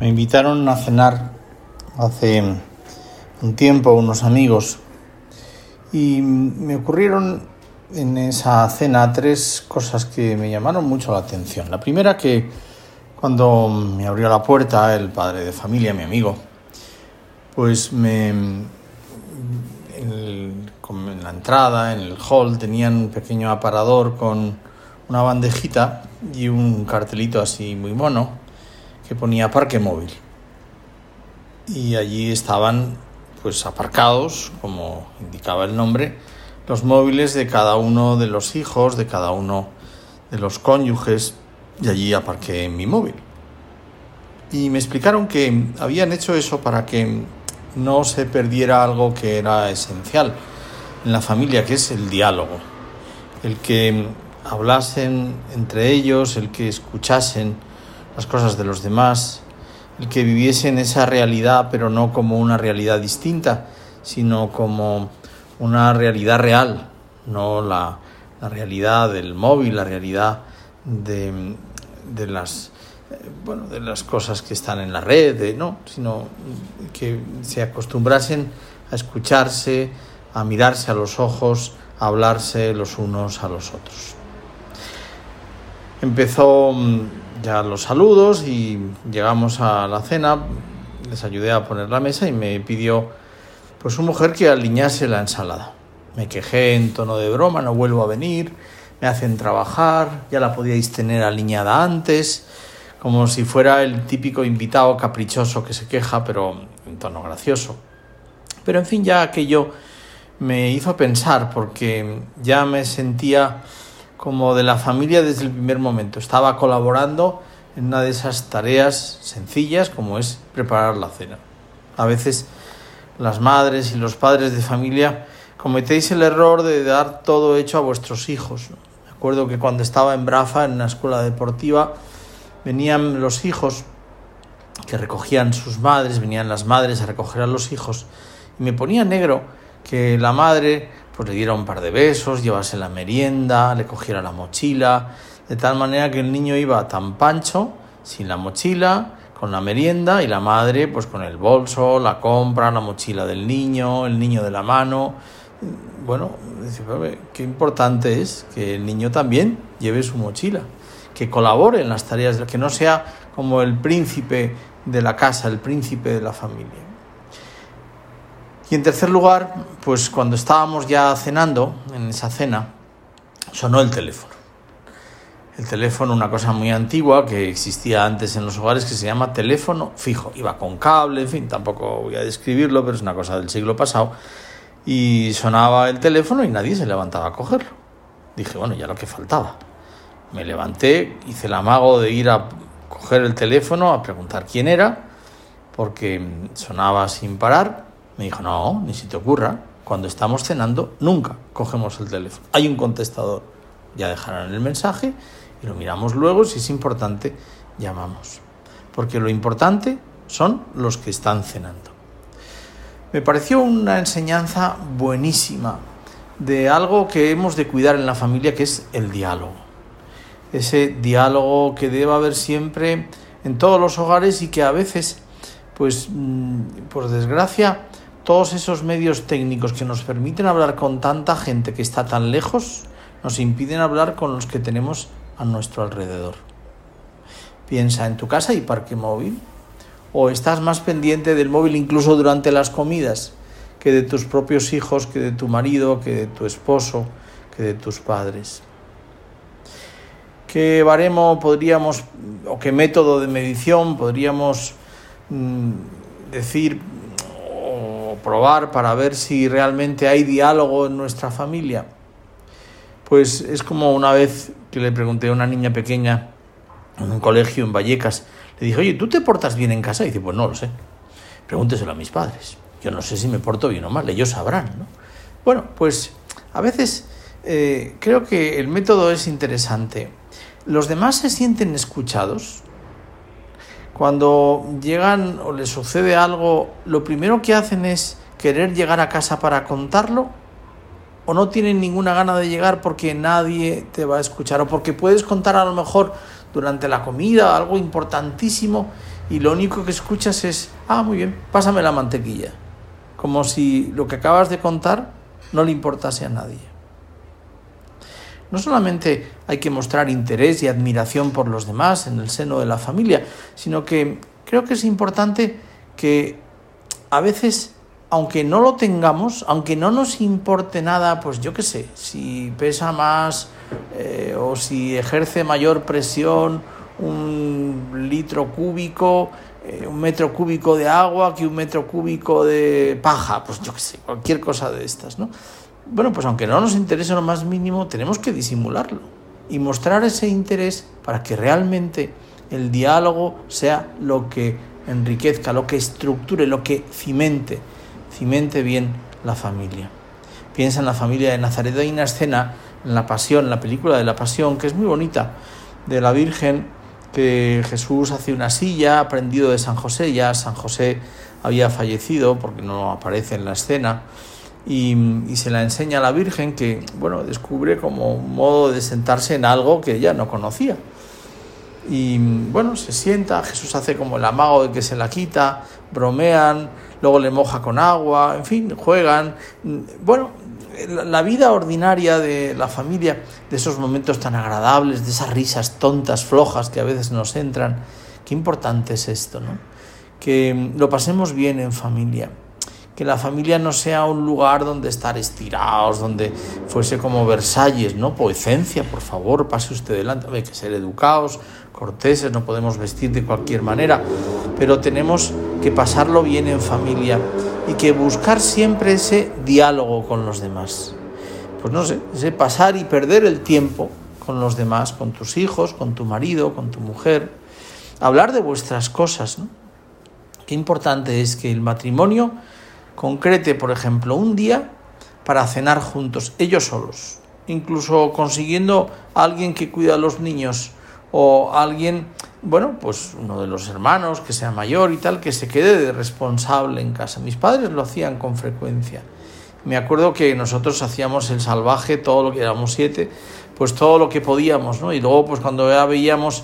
Me invitaron a cenar hace un tiempo unos amigos y me ocurrieron en esa cena tres cosas que me llamaron mucho la atención. La primera que cuando me abrió la puerta el padre de familia, mi amigo, pues me en, en la entrada, en el hall, tenían un pequeño aparador con una bandejita y un cartelito así muy mono que ponía parque móvil. Y allí estaban pues aparcados, como indicaba el nombre, los móviles de cada uno de los hijos, de cada uno de los cónyuges, y allí aparqué mi móvil. Y me explicaron que habían hecho eso para que no se perdiera algo que era esencial en la familia, que es el diálogo. El que hablasen entre ellos, el que escuchasen las cosas de los demás, el que viviesen esa realidad, pero no como una realidad distinta, sino como una realidad real, no la, realidad del móvil, la realidad de, de las bueno, de las cosas que están en la red, no, sino que se acostumbrasen a escucharse, a mirarse a los ojos, a hablarse los unos a los otros. Empezó mm, ya los saludos y llegamos a la cena, les ayudé a poner la mesa y me pidió pues su mujer que alinease la ensalada. Me quejé en tono de broma, no vuelvo a venir, me hacen trabajar, ya la podíais tener alineada antes, como si fuera el típico invitado caprichoso que se queja, pero en tono gracioso. Pero en fin, ya aquello me hizo pensar porque ya me sentía como de la familia desde el primer momento. Estaba colaborando en una de esas tareas sencillas como es preparar la cena. A veces las madres y los padres de familia cometéis el error de dar todo hecho a vuestros hijos. Me acuerdo que cuando estaba en Brafa, en una escuela deportiva, venían los hijos que recogían sus madres, venían las madres a recoger a los hijos, y me ponía negro que la madre pues le diera un par de besos, llevase la merienda, le cogiera la mochila, de tal manera que el niño iba tan pancho, sin la mochila, con la merienda y la madre pues con el bolso, la compra, la mochila del niño, el niño de la mano. Bueno, qué importante es que el niño también lleve su mochila, que colabore en las tareas, que no sea como el príncipe de la casa, el príncipe de la familia. Y en tercer lugar, pues cuando estábamos ya cenando, en esa cena, sonó el teléfono. El teléfono, una cosa muy antigua que existía antes en los hogares que se llama teléfono fijo. Iba con cable, en fin, tampoco voy a describirlo, pero es una cosa del siglo pasado. Y sonaba el teléfono y nadie se levantaba a cogerlo. Dije, bueno, ya lo que faltaba. Me levanté, hice el amago de ir a coger el teléfono, a preguntar quién era, porque sonaba sin parar me dijo, no, ni si te ocurra, cuando estamos cenando, nunca cogemos el teléfono. Hay un contestador, ya dejarán el mensaje y lo miramos luego, si es importante, llamamos. Porque lo importante son los que están cenando. Me pareció una enseñanza buenísima de algo que hemos de cuidar en la familia, que es el diálogo. Ese diálogo que debe haber siempre en todos los hogares y que a veces, pues mm, por desgracia, todos esos medios técnicos que nos permiten hablar con tanta gente que está tan lejos, nos impiden hablar con los que tenemos a nuestro alrededor. Piensa en tu casa y parque móvil. O estás más pendiente del móvil incluso durante las comidas que de tus propios hijos, que de tu marido, que de tu esposo, que de tus padres. ¿Qué baremo podríamos, o qué método de medición podríamos mm, decir probar para ver si realmente hay diálogo en nuestra familia. Pues es como una vez que le pregunté a una niña pequeña en un colegio en Vallecas, le dije, oye, ¿tú te portas bien en casa? Y dice, pues no lo sé. Pregúnteselo a mis padres. Yo no sé si me porto bien o mal, ellos sabrán. ¿no? Bueno, pues a veces eh, creo que el método es interesante. Los demás se sienten escuchados, cuando llegan o les sucede algo, lo primero que hacen es querer llegar a casa para contarlo o no tienen ninguna gana de llegar porque nadie te va a escuchar o porque puedes contar a lo mejor durante la comida algo importantísimo y lo único que escuchas es, ah, muy bien, pásame la mantequilla. Como si lo que acabas de contar no le importase a nadie. No solamente hay que mostrar interés y admiración por los demás en el seno de la familia, sino que creo que es importante que a veces, aunque no lo tengamos, aunque no nos importe nada, pues yo qué sé, si pesa más eh, o si ejerce mayor presión un litro cúbico, eh, un metro cúbico de agua que un metro cúbico de paja, pues yo qué sé, cualquier cosa de estas, ¿no? Bueno, pues aunque no nos interese lo más mínimo, tenemos que disimularlo y mostrar ese interés para que realmente el diálogo sea lo que enriquezca, lo que estructure, lo que cimente, cimente bien la familia. Piensa en la familia de Nazaret. Hay una escena en la Pasión, la película de la Pasión, que es muy bonita, de la Virgen, que Jesús hace una silla, aprendido de San José, ya San José había fallecido porque no aparece en la escena, y, se la enseña a la Virgen que, bueno, descubre como un modo de sentarse en algo que ella no conocía. Y bueno, se sienta, Jesús hace como el amago de que se la quita, bromean, luego le moja con agua, en fin, juegan. Bueno, la vida ordinaria de la familia, de esos momentos tan agradables, de esas risas tontas, flojas que a veces nos entran, qué importante es esto, ¿no? Que lo pasemos bien en familia que la familia no sea un lugar donde estar estirados, donde fuese como Versalles, ¿no? Poecencia, por favor, pase usted delante. Hay que ser educados, corteses, no podemos vestir de cualquier manera, pero tenemos que pasarlo bien en familia y que buscar siempre ese diálogo con los demás. Pues no sé, ese pasar y perder el tiempo con los demás, con tus hijos, con tu marido, con tu mujer, hablar de vuestras cosas, ¿no? Qué importante es que el matrimonio concrete, por ejemplo, un día para cenar juntos, ellos solos, incluso consiguiendo a alguien que cuida a los niños o alguien, bueno, pues uno de los hermanos que sea mayor y tal, que se quede de responsable en casa. Mis padres lo hacían con frecuencia. Me acuerdo que nosotros hacíamos el salvaje, todo lo que éramos siete, pues todo lo que podíamos, ¿no? Y luego, pues cuando ya veíamos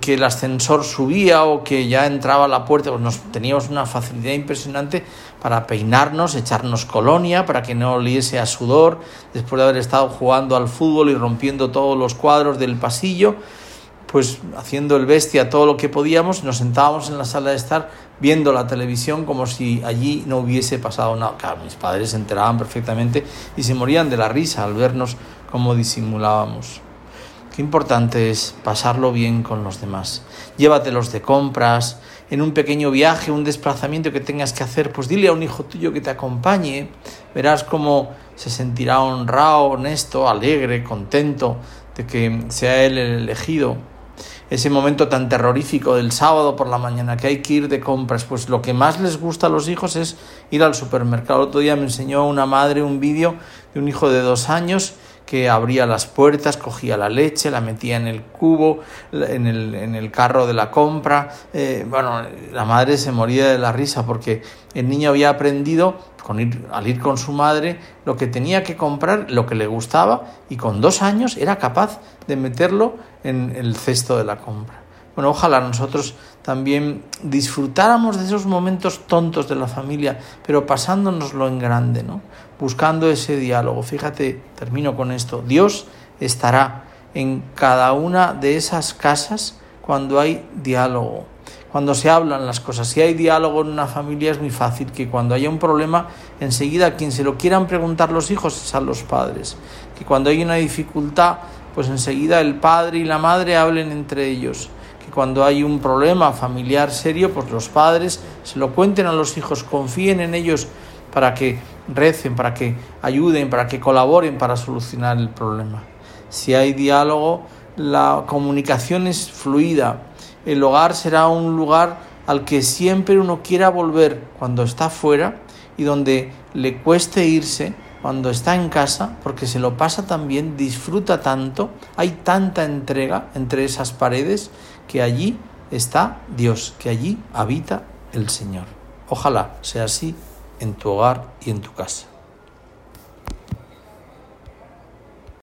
que el ascensor subía o que ya entraba la puerta, pues nos teníamos una facilidad impresionante para peinarnos, echarnos colonia, para que no oliese a sudor, después de haber estado jugando al fútbol y rompiendo todos los cuadros del pasillo, pues haciendo el bestia todo lo que podíamos, nos sentábamos en la sala de estar viendo la televisión como si allí no hubiese pasado nada. Claro, mis padres se enteraban perfectamente y se morían de la risa al vernos cómo disimulábamos. Importante es pasarlo bien con los demás. Llévatelos de compras, en un pequeño viaje, un desplazamiento que tengas que hacer, pues dile a un hijo tuyo que te acompañe. Verás cómo se sentirá honrado, honesto, alegre, contento de que sea él el elegido. Ese momento tan terrorífico del sábado por la mañana que hay que ir de compras, pues lo que más les gusta a los hijos es ir al supermercado. El otro día me enseñó una madre un vídeo de un hijo de dos años que abría las puertas, cogía la leche, la metía en el cubo, en el, en el carro de la compra. Eh, bueno, la madre se moría de la risa porque el niño había aprendido al ir con su madre lo que tenía que comprar, lo que le gustaba y con dos años era capaz de meterlo en el cesto de la compra. Bueno, ojalá nosotros también disfrutáramos de esos momentos tontos de la familia, pero pasándonoslo en grande, ¿no? Buscando ese diálogo. Fíjate, termino con esto. Dios estará en cada una de esas casas cuando hay diálogo, cuando se hablan las cosas. Si hay diálogo en una familia es muy fácil que cuando haya un problema, enseguida quien se lo quieran preguntar los hijos es a los padres. Que cuando hay una dificultad, pues enseguida el padre y la madre hablen entre ellos cuando hay un problema familiar serio, pues los padres se lo cuenten a los hijos, confíen en ellos para que recen, para que ayuden, para que colaboren para solucionar el problema. Si hay diálogo, la comunicación es fluida. El hogar será un lugar al que siempre uno quiera volver cuando está fuera y donde le cueste irse cuando está en casa, porque se lo pasa tan bien, disfruta tanto, hay tanta entrega entre esas paredes que allí está Dios, que allí habita el Señor. Ojalá sea así en tu hogar y en tu casa.